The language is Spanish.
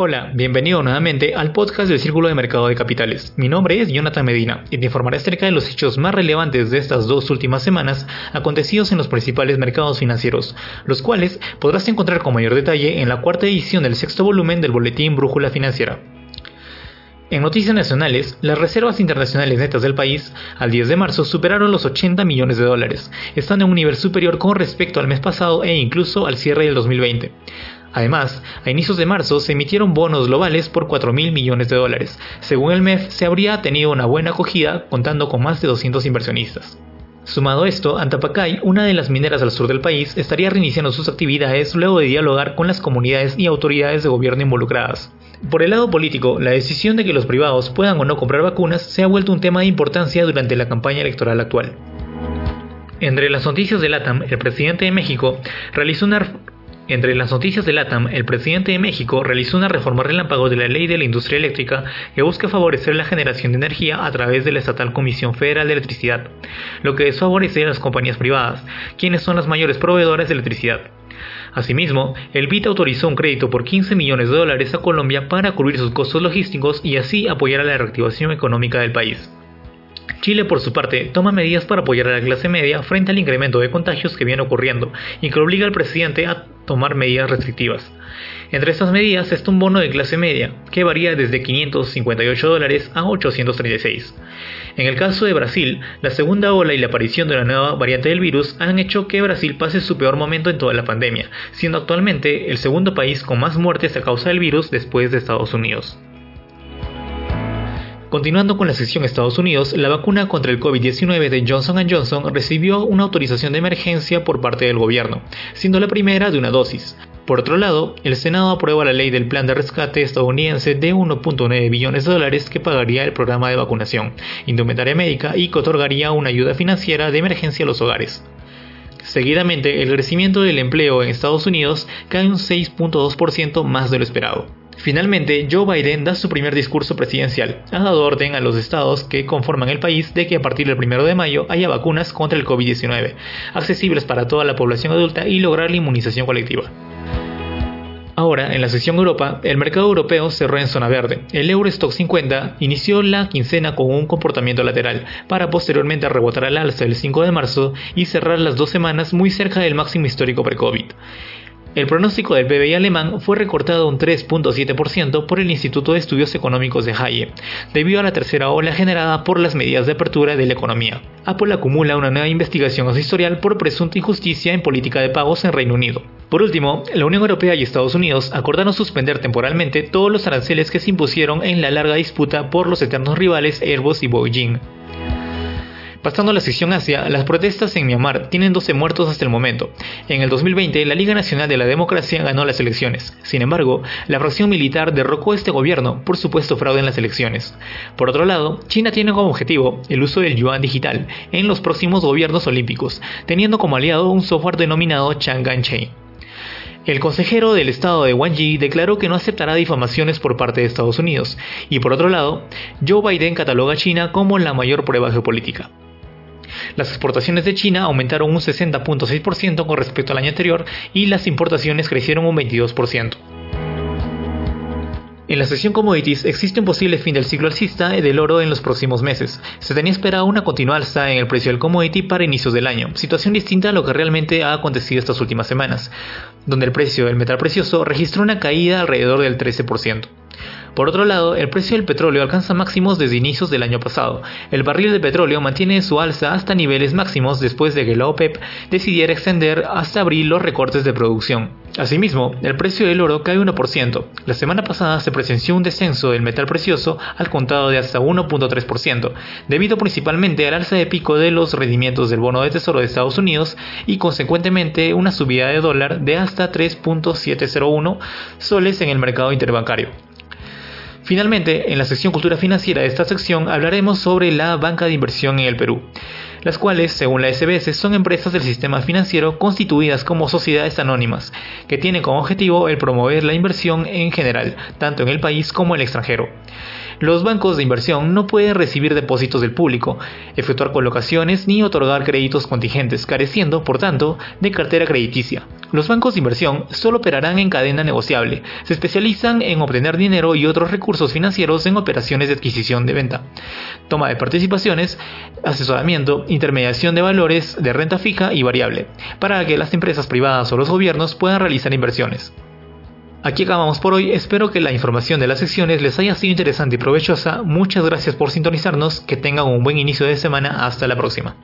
Hola, bienvenido nuevamente al podcast del Círculo de Mercado de Capitales. Mi nombre es Jonathan Medina y te informaré acerca de los hechos más relevantes de estas dos últimas semanas acontecidos en los principales mercados financieros, los cuales podrás encontrar con mayor detalle en la cuarta edición del sexto volumen del boletín Brújula Financiera. En noticias nacionales, las reservas internacionales netas del país al 10 de marzo superaron los 80 millones de dólares, estando en un nivel superior con respecto al mes pasado e incluso al cierre del 2020. Además, a inicios de marzo se emitieron bonos globales por 4 mil millones de dólares. Según el MEF, se habría tenido una buena acogida contando con más de 200 inversionistas. Sumado a esto, Antapacay, una de las mineras al sur del país, estaría reiniciando sus actividades luego de dialogar con las comunidades y autoridades de gobierno involucradas. Por el lado político, la decisión de que los privados puedan o no comprar vacunas se ha vuelto un tema de importancia durante la campaña electoral actual. Entre las noticias de LATAM, el presidente de México realizó una entre las noticias de LATAM, el presidente de México realizó una reforma relámpago de la ley de la industria eléctrica que busca favorecer la generación de energía a través de la estatal Comisión Federal de Electricidad, lo que desfavorece a las compañías privadas, quienes son las mayores proveedoras de electricidad. Asimismo, el BIT autorizó un crédito por 15 millones de dólares a Colombia para cubrir sus costos logísticos y así apoyar a la reactivación económica del país. Chile, por su parte, toma medidas para apoyar a la clase media frente al incremento de contagios que viene ocurriendo y que obliga al presidente a tomar medidas restrictivas. Entre estas medidas está un bono de clase media, que varía desde 558 dólares a 836. En el caso de Brasil, la segunda ola y la aparición de una nueva variante del virus han hecho que Brasil pase su peor momento en toda la pandemia, siendo actualmente el segundo país con más muertes a causa del virus después de Estados Unidos. Continuando con la sección Estados Unidos, la vacuna contra el COVID-19 de Johnson Johnson recibió una autorización de emergencia por parte del gobierno, siendo la primera de una dosis. Por otro lado, el Senado aprueba la ley del plan de rescate estadounidense de 1.9 billones de dólares que pagaría el programa de vacunación, indumentaria médica y que otorgaría una ayuda financiera de emergencia a los hogares. Seguidamente, el crecimiento del empleo en Estados Unidos cae un 6.2% más de lo esperado. Finalmente, Joe Biden da su primer discurso presidencial. Ha dado orden a los estados que conforman el país de que a partir del 1 de mayo haya vacunas contra el COVID-19, accesibles para toda la población adulta y lograr la inmunización colectiva. Ahora, en la sesión Europa, el mercado europeo cerró en zona verde. El Eurostock 50 inició la quincena con un comportamiento lateral, para posteriormente rebotar al alza el 5 de marzo y cerrar las dos semanas muy cerca del máximo histórico pre-COVID. El pronóstico del PBI alemán fue recortado un 3.7% por el Instituto de Estudios Económicos de Haye, debido a la tercera ola generada por las medidas de apertura de la economía. Apple acumula una nueva investigación historial por presunta injusticia en política de pagos en Reino Unido. Por último, la Unión Europea y Estados Unidos acordaron suspender temporalmente todos los aranceles que se impusieron en la larga disputa por los eternos rivales Airbus y Boeing. Pasando a la sección Asia, las protestas en Myanmar tienen 12 muertos hasta el momento. En el 2020, la Liga Nacional de la Democracia ganó las elecciones. Sin embargo, la fracción militar derrocó este gobierno por supuesto fraude en las elecciones. Por otro lado, China tiene como objetivo el uso del yuan digital en los próximos gobiernos olímpicos, teniendo como aliado un software denominado Chang'an Chain. El consejero del estado de Wang Yi declaró que no aceptará difamaciones por parte de Estados Unidos, y por otro lado, Joe Biden cataloga a China como la mayor prueba geopolítica. Las exportaciones de China aumentaron un 60.6% con respecto al año anterior y las importaciones crecieron un 22%. En la sesión commodities existe un posible fin del ciclo alcista del oro en los próximos meses. Se tenía esperado una continua alza en el precio del commodity para inicios del año, situación distinta a lo que realmente ha acontecido estas últimas semanas, donde el precio del metal precioso registró una caída alrededor del 13%. Por otro lado, el precio del petróleo alcanza máximos desde inicios del año pasado. El barril de petróleo mantiene su alza hasta niveles máximos después de que la OPEP decidiera extender hasta abril los recortes de producción. Asimismo, el precio del oro cae 1%. La semana pasada se presenció un descenso del metal precioso al contado de hasta 1.3%, debido principalmente al alza de pico de los rendimientos del bono de tesoro de Estados Unidos y consecuentemente una subida de dólar de hasta 3.701 soles en el mercado interbancario. Finalmente, en la sección Cultura Financiera de esta sección hablaremos sobre la banca de inversión en el Perú, las cuales, según la SBS, son empresas del sistema financiero constituidas como sociedades anónimas, que tienen como objetivo el promover la inversión en general, tanto en el país como en el extranjero. Los bancos de inversión no pueden recibir depósitos del público, efectuar colocaciones ni otorgar créditos contingentes, careciendo, por tanto, de cartera crediticia. Los bancos de inversión solo operarán en cadena negociable. Se especializan en obtener dinero y otros recursos financieros en operaciones de adquisición de venta, toma de participaciones, asesoramiento, intermediación de valores de renta fija y variable, para que las empresas privadas o los gobiernos puedan realizar inversiones. Aquí acabamos por hoy, espero que la información de las secciones les haya sido interesante y provechosa, muchas gracias por sintonizarnos, que tengan un buen inicio de semana, hasta la próxima.